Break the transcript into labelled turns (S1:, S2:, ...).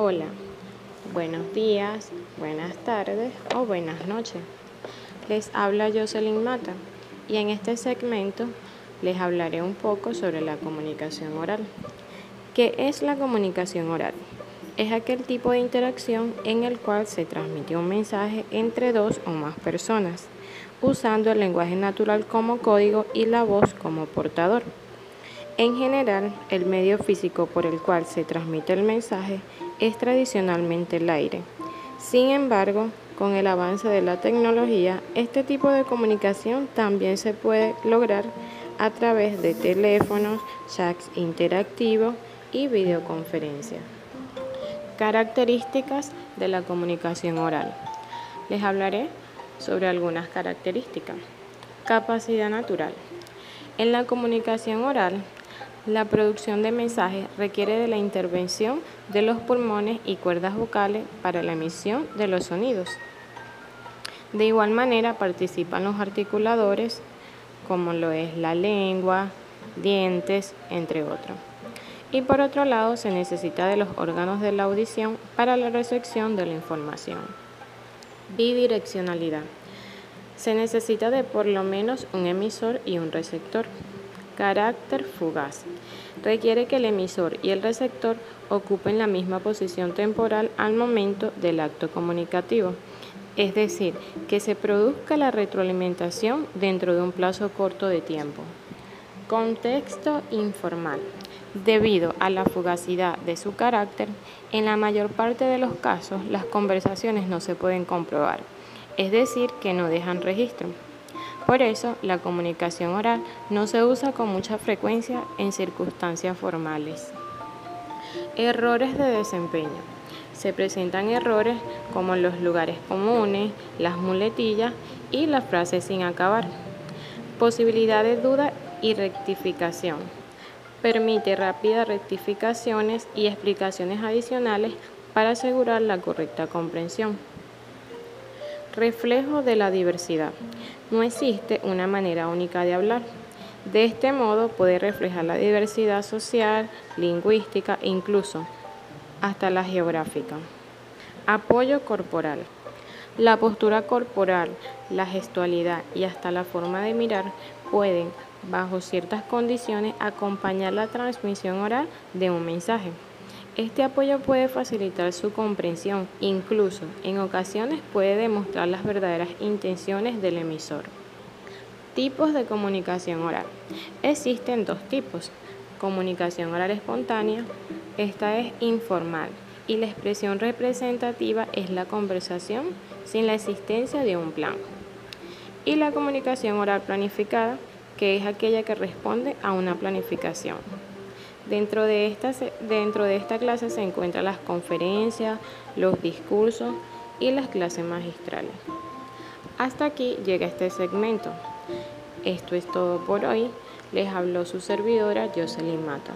S1: Hola, buenos días, buenas tardes o buenas noches. Les habla Jocelyn Mata y en este segmento les hablaré un poco sobre la comunicación oral. ¿Qué es la comunicación oral? Es aquel tipo de interacción en el cual se transmite un mensaje entre dos o más personas, usando el lenguaje natural como código y la voz como portador. En general, el medio físico por el cual se transmite el mensaje es tradicionalmente el aire. Sin embargo, con el avance de la tecnología, este tipo de comunicación también se puede lograr a través de teléfonos, chats interactivos y videoconferencias. Características de la comunicación oral. Les hablaré sobre algunas características. Capacidad natural. En la comunicación oral, la producción de mensajes requiere de la intervención de los pulmones y cuerdas vocales para la emisión de los sonidos. De igual manera participan los articuladores como lo es la lengua, dientes, entre otros. Y por otro lado se necesita de los órganos de la audición para la recepción de la información. Bidireccionalidad. Se necesita de por lo menos un emisor y un receptor. Carácter fugaz. Requiere que el emisor y el receptor ocupen la misma posición temporal al momento del acto comunicativo, es decir, que se produzca la retroalimentación dentro de un plazo corto de tiempo. Contexto informal. Debido a la fugacidad de su carácter, en la mayor parte de los casos las conversaciones no se pueden comprobar, es decir, que no dejan registro. Por eso, la comunicación oral no se usa con mucha frecuencia en circunstancias formales. Errores de desempeño. Se presentan errores como los lugares comunes, las muletillas y las frases sin acabar. Posibilidad de duda y rectificación. Permite rápidas rectificaciones y explicaciones adicionales para asegurar la correcta comprensión. Reflejo de la diversidad. No existe una manera única de hablar. De este modo puede reflejar la diversidad social, lingüística e incluso hasta la geográfica. Apoyo corporal. La postura corporal, la gestualidad y hasta la forma de mirar pueden, bajo ciertas condiciones, acompañar la transmisión oral de un mensaje. Este apoyo puede facilitar su comprensión, incluso en ocasiones puede demostrar las verdaderas intenciones del emisor. Tipos de comunicación oral. Existen dos tipos. Comunicación oral espontánea, esta es informal y la expresión representativa es la conversación sin la existencia de un plan. Y la comunicación oral planificada, que es aquella que responde a una planificación. Dentro de, esta, dentro de esta clase se encuentran las conferencias, los discursos y las clases magistrales. Hasta aquí llega este segmento. Esto es todo por hoy. Les habló su servidora Jocelyn Mata.